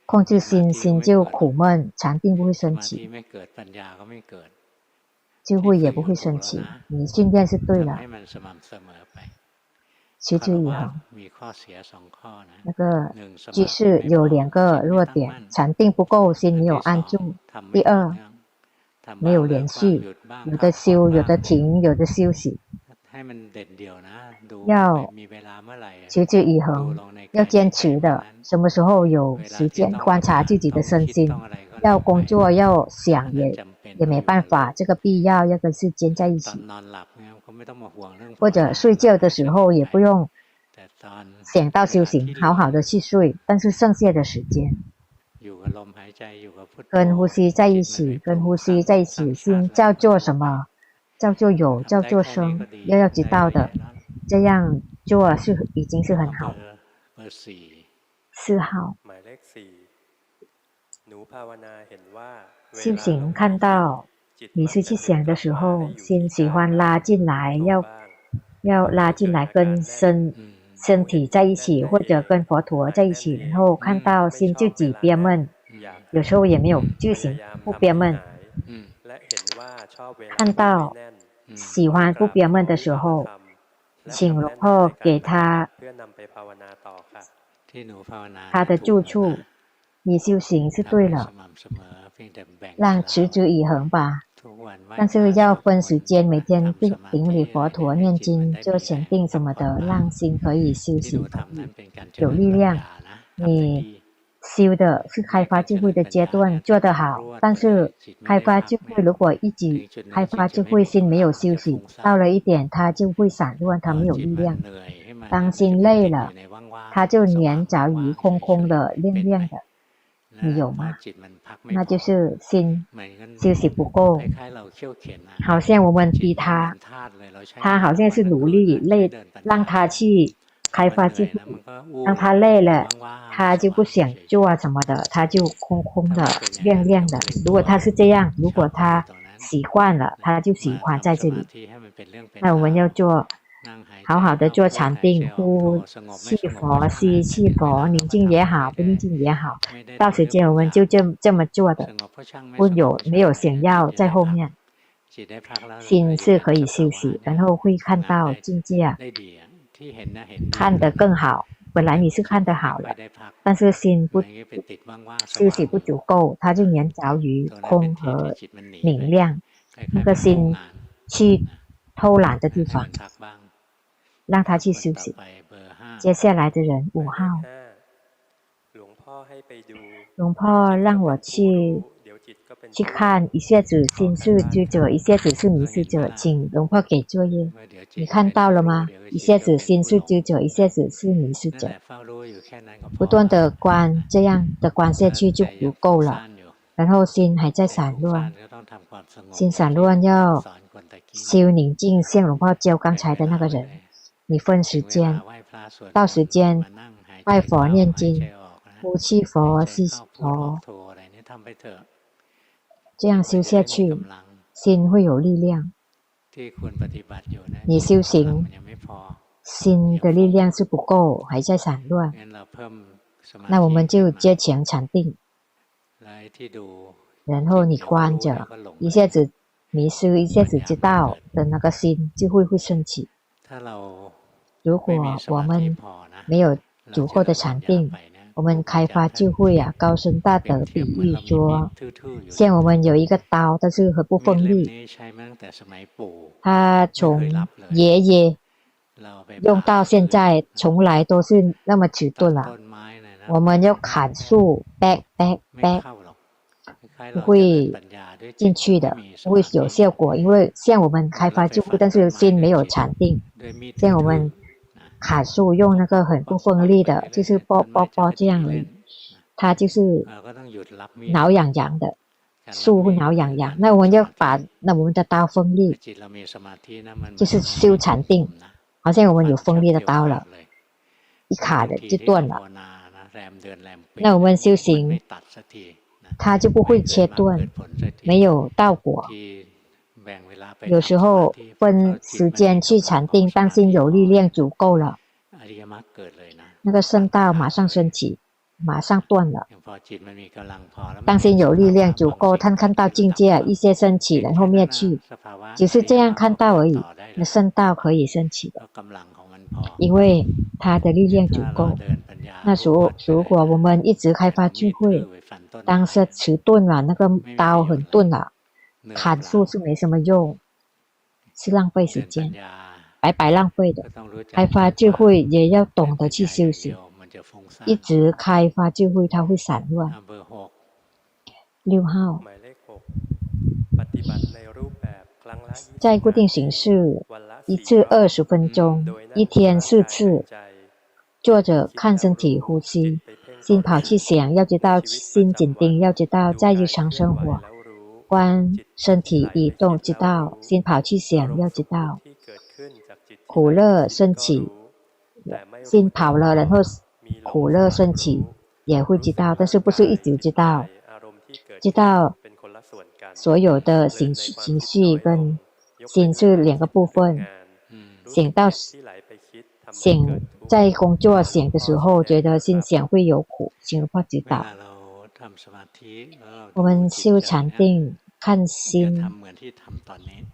控制心，心就苦闷，禅定不会升起。智慧也不会升起，你训练是对了，持之以恒。那个居士有两个弱点：禅定不够，心没有安住；第二，没有连续，有的修，有的停，有的休息。要持之以恒，要坚持的。什么时候有时间观察自己的身心？要工作，要想也。也没办法，这个必要要跟时间在一起，或者睡觉的时候也不用想到修行，好好的去睡。但是剩下的时间，跟呼吸在一起，跟呼吸在一起，心叫做什么？叫做有，叫做生，要要知道的，这样做是已经是很好。四号。修行看到你是去想的时候，心喜欢拉进来，要要拉进来跟身身体在一起，或者跟佛陀在一起，然后看到心就己憋闷，有时候也没有就行，不憋闷。看到喜欢不憋闷的时候，请龙后给他他的住处。你修行是对了，让持之以恒吧。但是要分时间，每天顶礼佛陀、念经、做禅定什么的，让心可以修行，有力量。你修的是开发智慧的阶段，做得好。但是开发智慧如果一直开发智慧，心没有休息，到了一点，它就会散乱，它没有力量。当心累了，它就黏着于空空的、亮亮的。你有吗？那就是心休息不够，好像我们逼他，他好像是努力累，让他去开发智慧，让他累了，他就不想做啊什么的，他就空空的、亮亮的。如果他是这样，如果他习惯了，他就喜欢在这里。那我们要做。好好的做禅定，呼气佛，吸气佛，宁静也好，不宁静也好，到时间我们就这这么做的，不有没有想要在后面，心是可以休息，然后会看到境界，看得更好。本来你是看得好了，但是心不休息不足够，它就黏着于空和明亮，那个心去偷懒的地方。让他去休息。接下来的人五号，龙婆让我去去看，一下子心是知者，一下子是迷失者，请龙婆给作业。你看到了吗？一下子心是知者，一下子是迷失者，不断的观，这样的观下去就足够了。然后心还在散乱，心散乱要修宁静，像龙婆教刚才的那个人。你分时间，到时间拜佛念经，呼气佛、吸气佛，这样修下去，心会有力量。你修行，心的力量是不够，还在散乱。那我们就加强禅定，然后你观着，一下子迷失，一下子知道的那个心就会会升起。如果我们没有足够的禅定，我们开发智慧啊，高深大德比喻说，像我们有一个刀，但是很不锋利，他从爷爷用到现在，从来都是那么迟钝了。我们要砍树，back back back，不会进去的，不会有效果，因为像我们开发智慧，但是心没有禅定，像我们。砍树用那个很不锋利的，就是啵啵啵这样的，它就是挠痒痒的，树会挠痒痒。那我们要把那我们的刀锋利，就是修禅定，好像我们有锋利的刀了，一卡的就断了。那我们修行，它就不会切断，没有道果。有时候分时间去禅定，当心有力量足够了，那个圣道马上升起，马上断了。当心有力量足够，他看到境界一些升起，然后灭去，只是这样看到而已。那圣道可以升起的，因为他的力量足够。那如如果我们一直开发智慧，当时迟钝了，那个刀很钝了。砍树是没什么用，是浪费时间，白白浪费的。开发智慧也要懂得去修行，一直开发智慧，它会散乱。六号，在固定形式，一次二十分钟，一天四次，坐着看身体呼吸，心跑去想，要知道心紧盯，要知道在日常生活。观身体移动，知道心跑去想，要知道苦乐升起，心跑了，然后苦乐升起，也会知道，但是不是一直知道，知道所有的情绪情绪跟心是两个部分。想到想在工作想的时候，觉得心想会有苦，心不知道。我们修禅定，看心，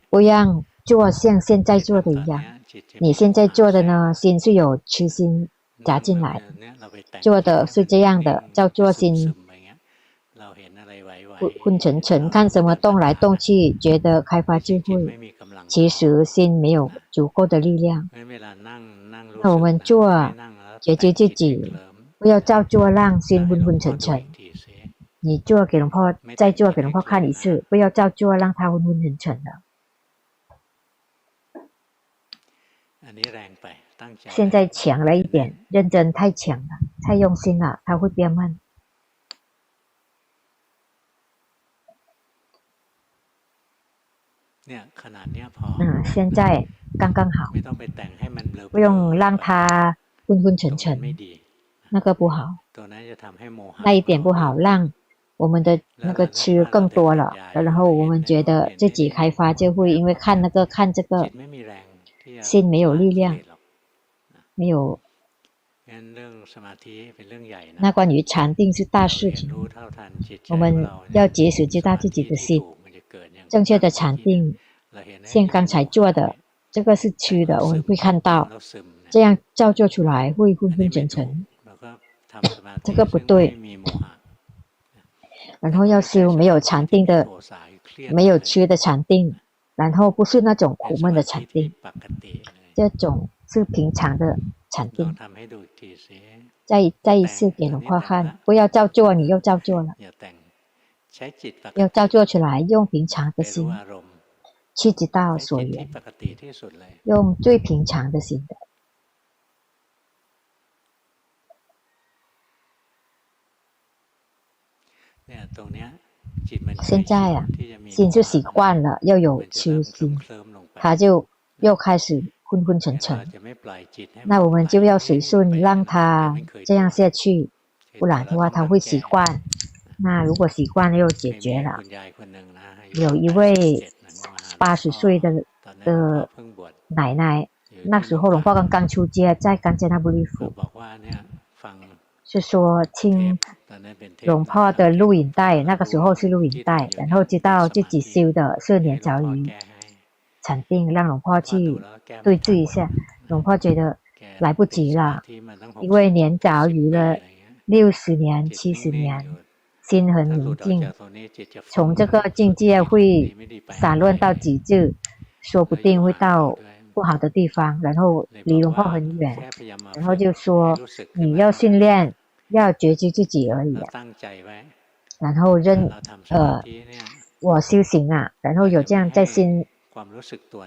不让做像现在做的一样。你现在做的呢，心是有痴心夹进来，做的是这样的，叫做心昏昏沉沉，看什么动来动去，觉得开发智慧。其实心没有足够的力量。那我们做，觉知自己，不要照做，让心昏昏沉沉。你做给龙婆，再做给龙婆看一次，不要照做，让他昏昏沉沉的。现在强了一点，认真太强了，太用心了，他会变慢。嗯，现在刚刚好，不用让它昏昏沉沉，那个不好，那一点不好，让我们的那个痴更多了，然后我们觉得自己开发就会因为看那个看这个，心没有力量，没有。那关于禅定是大事情，我们要及时知道自己的心。正确的禅定，像刚才做的，这个是虚的，我们会看到，这样照做出来会昏昏沉沉，这个不对。然后要修没有禅定的，没有缺的禅定，然后不是那种苦闷的禅定，这种是平常的禅定。再再一次给龙婆看，不要照做，你又照做了。要照做出来，用平常的心去知道所缘，用最平常的心现在啊，心就习惯了要有初心，他就又开始昏昏沉沉。那我们就要随顺，让他这样下去，不然的话他会习惯。那如果习惯了又解决了，有一位八十岁的的奶奶，那时候龙婆刚刚出家，在甘杰那不利府，是说听龙婆的录影带，那个时候是录影带，然后知道自己修的是年早鱼禅定，让龙婆去对峙一下，龙婆觉得来不及了，因为年早鱼了六十年、七十年。心很宁静，从这个境界会散乱到极致，说不定会到不好的地方，然后离龙婆很远，然后就说你要训练，要觉知自己而已，然后认呃我修行啊，然后有这样在心，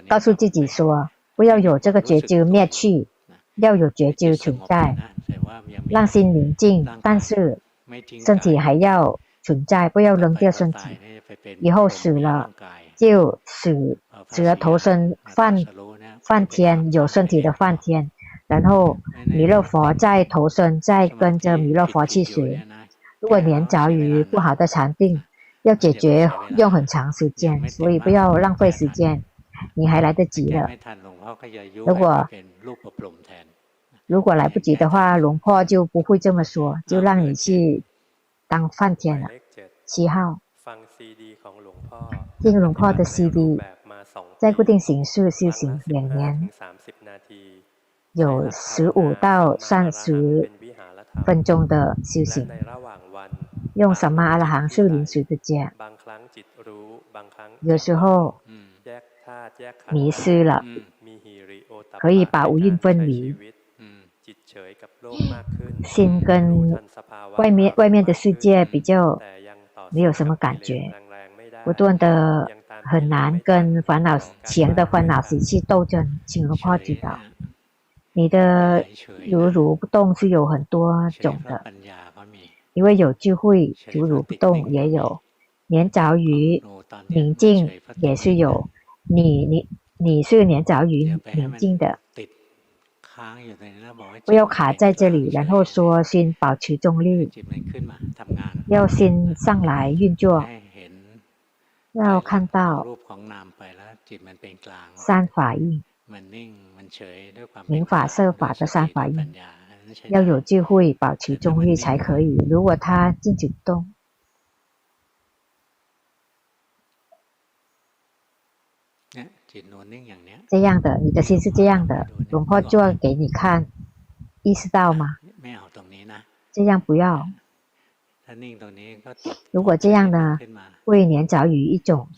告诉自己说不要有这个觉知灭去，要有觉知存在，让心宁静，但是。身体还要存在，不要扔掉身体。以后死了就死，死了投生梵梵天，有身体的梵天。然后弥勒佛再投生，再跟着弥勒佛去学。如果年着于不好的禅定，要解决用很长时间，所以不要浪费时间。你还来得及了。如果如果来不及的话，龙婆就不会这么说，就让你去当梵天了。七号，听龙婆的 CD，在固定形式修行两年，有十五到三十分钟的修行，用什么阿拉行是临时的讲，有时候迷失了，可以把五蕴分离。心跟外面外面的世界比较没有什么感觉，不断的很难跟烦恼前的烦恼习气斗争，请龙婆知道。你的如如不动是有很多种的，因为有智慧如如不动也有，年着于宁静也是有，你你你是年着于宁静的。不要卡在这里，然后说心保持中立，要心上来运作，要看到三法印，名法、设法的三法印，要有智慧，保持中立才可以。如果他静止不动，这样的，你的心是这样的，龙婆做给你看，意识到吗？这样不要。如果这样呢，会年早于一种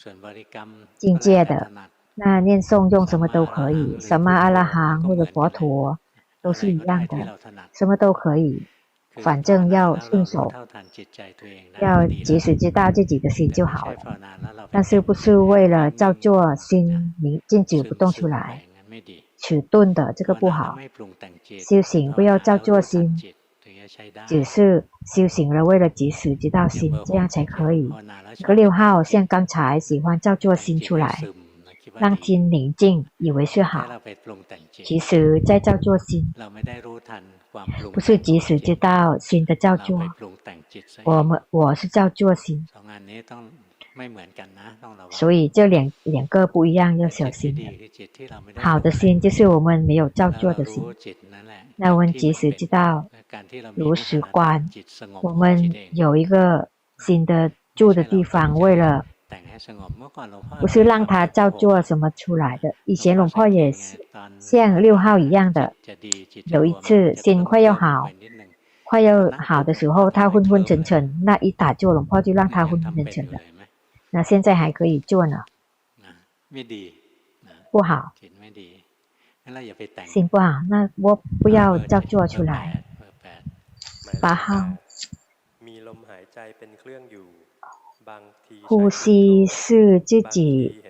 境界的，那念诵用什么都可以，什么阿拉罕或者佛陀都是一样的，什么都可以，反正要顺手，要及时知道自己的心就好了。但是不是为了造作心明静止不动出来，迟钝的这个不好。修行不要造作心。只是修行了，为了及时知道心，这样才可以。这个六号像刚才喜欢造作心出来，让心宁静，以为是好，其实在造作心，不是及时知道心的造作。我们我是造作心，所以这两两个不一样，要小心。好的心就是我们没有造作的心，那我们及时知道。如实观，我们有一个新的住的地方，为了不是让他造作什么出来的。以前龙婆也是像六号一样的，有一次心快要好，快要好的时候，他昏昏沉沉，那一打坐龙婆就让他昏昏沉沉的。那现在还可以做呢，不好，心不好，那我不要造作出来。八号，呼吸是自己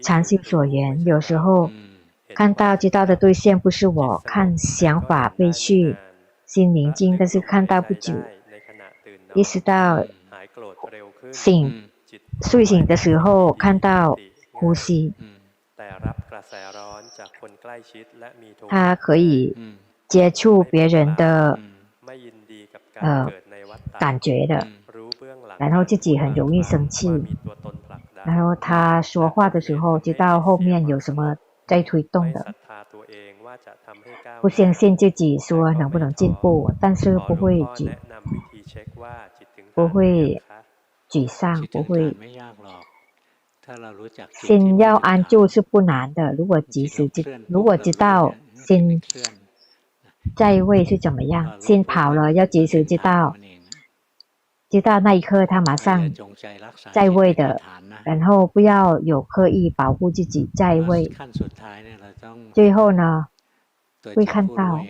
禅心所缘。有时候看到知道的对象不是我，看想法被去，心宁静，但是看到不久，意识到醒睡醒的时候看到呼吸，他可以接触别人的。呃，感觉的，然后自己很容易生气，然后他说话的时候知道后面有什么在推动的，不相信自己说能不能进步，但是不会沮，不会沮丧，不会。心要安住是不难的，如果及时知，如果知道心。在位是怎么样？心跑了，要及时知道，知道那一刻他马上在位的，然后不要有刻意保护自己在位。最后呢，会看到，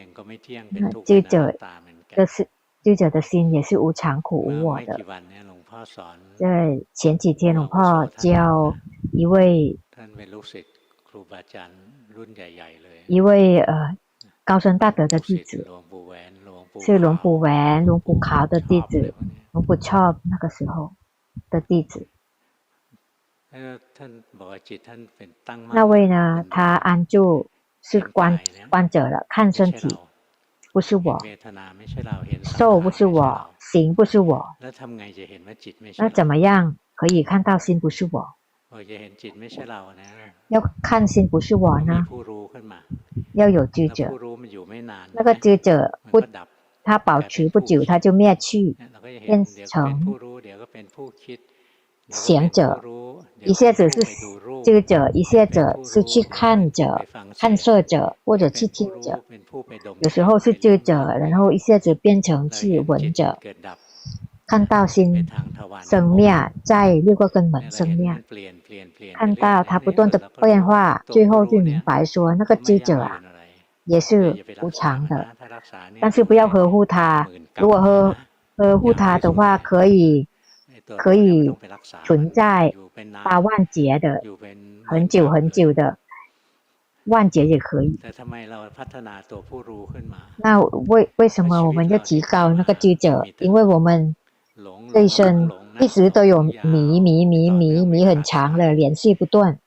那智者的是智者的心也是无常苦无我的。在前几天，龙婆教一位一位呃。高僧大德的弟子，是龙普文、龙普考的弟子，龙普超那个时候的弟子。那位呢？他安住是观观者了，看身体，不是我，受不是我，行不是我。那怎么样可以看到心不是我？要看心不是我呢？要有知者，那个知者不，他保持不久，他就灭去，变成贤者，一下子是知者，一下子是去看者、看色者，或者去听者，有时候是知者，然后一下子变成去闻者。看到心生灭，在六个根本生灭，看到它不断的变化，最后就明白说那个知者啊，也是无常的，但是不要呵护它，如果呵呵护它的话，可以可以存在八万劫的，很久很久的，万劫也可以。那为为什么我们要提高那个知者？因为我们。这一生一直都有迷迷迷迷迷很长的联系不断。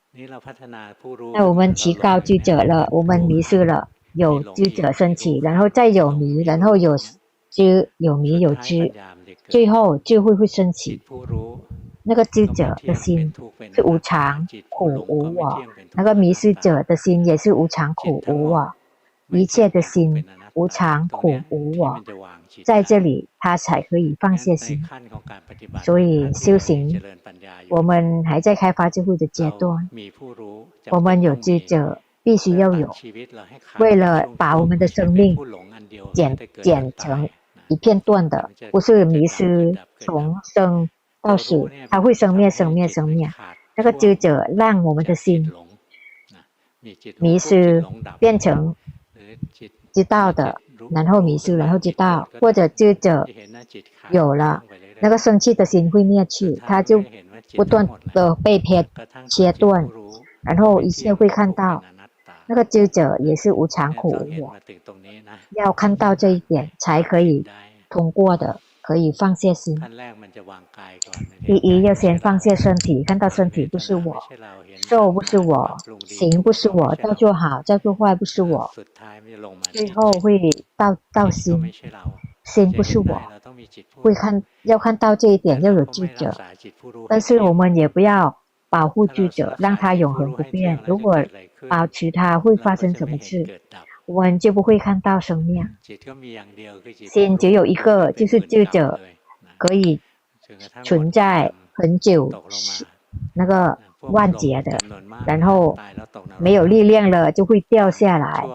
那我们提高知者了，我们迷失了，有知者升起，然后再有迷，然后有知有迷有知，最后智慧会升起。那个知者的心是无常、苦、无我；那个迷失者的心也是无常、苦、无我。一切的心无常、苦、无我，在这里他才可以放下心。所以修行，我们还在开发智慧的阶段，我们有知者，必须要有，为了把我们的生命剪剪成一片段的，不是迷失，从生到死，它会生灭、生灭、生灭。那个知者让我们的心迷失，变成知道的，然后迷失，然后知道，或者知者有了，那个生气的心会灭去，它就不断的被切切断，然后一切会看到。那个知者也是无常苦无我，要看到这一点才可以通过的，可以放下心。第一要先放下身体，看到身体不是我，受不是我，行不是我，叫做好，叫做坏不是我，最后会到到心，心不是我，会看要看到这一点要有知者，但是我们也不要保护住者，让他永恒不变。如果保持它会发生什么事，我们就不会看到生命。心只有一个，就是智者，可以存在很久，那个万劫的，然后没有力量了就会掉下来。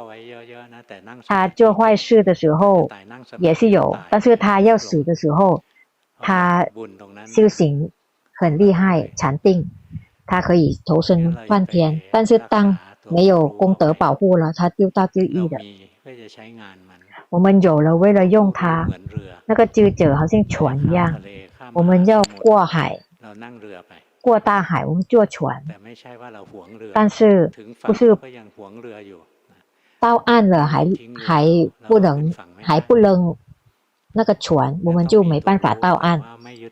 他做坏事的时候也是有，但是他要死的时候，他修行很厉害，禅定，他可以投身梵天，但是当没有功德保护了，他丢到地狱的。我们有了，为了用它，那个知者好像船一样，我们要过海，过大海，我们坐船。但是不是到岸了还还不能还不能那个船，我们就没办法到岸。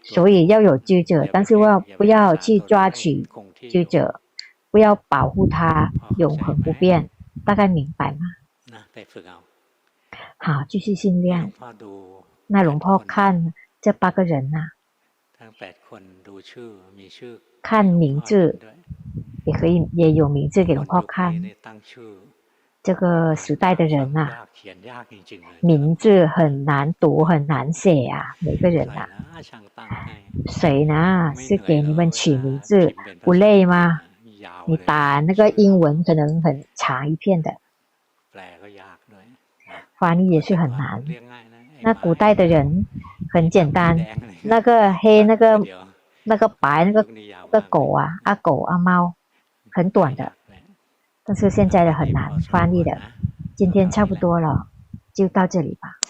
所以要有知者，但是要不要去抓取知者？不要保护他永恒不变，大概明白吗？好，继续训练。那龙婆看这八个人呐、啊，看名字也可以，也有名字给龙婆看。这个时代的人呐、啊，名字很难读，很难写啊，每个人啊。谁呢？是给你们取名字，不累吗？你打那个英文可能很长一片的，翻译也是很难。那古代的人很简单，那个黑、那个那个白、那个那个狗啊，阿狗阿猫，很短的。但是现在的很难翻译的。今天差不多了，就到这里吧。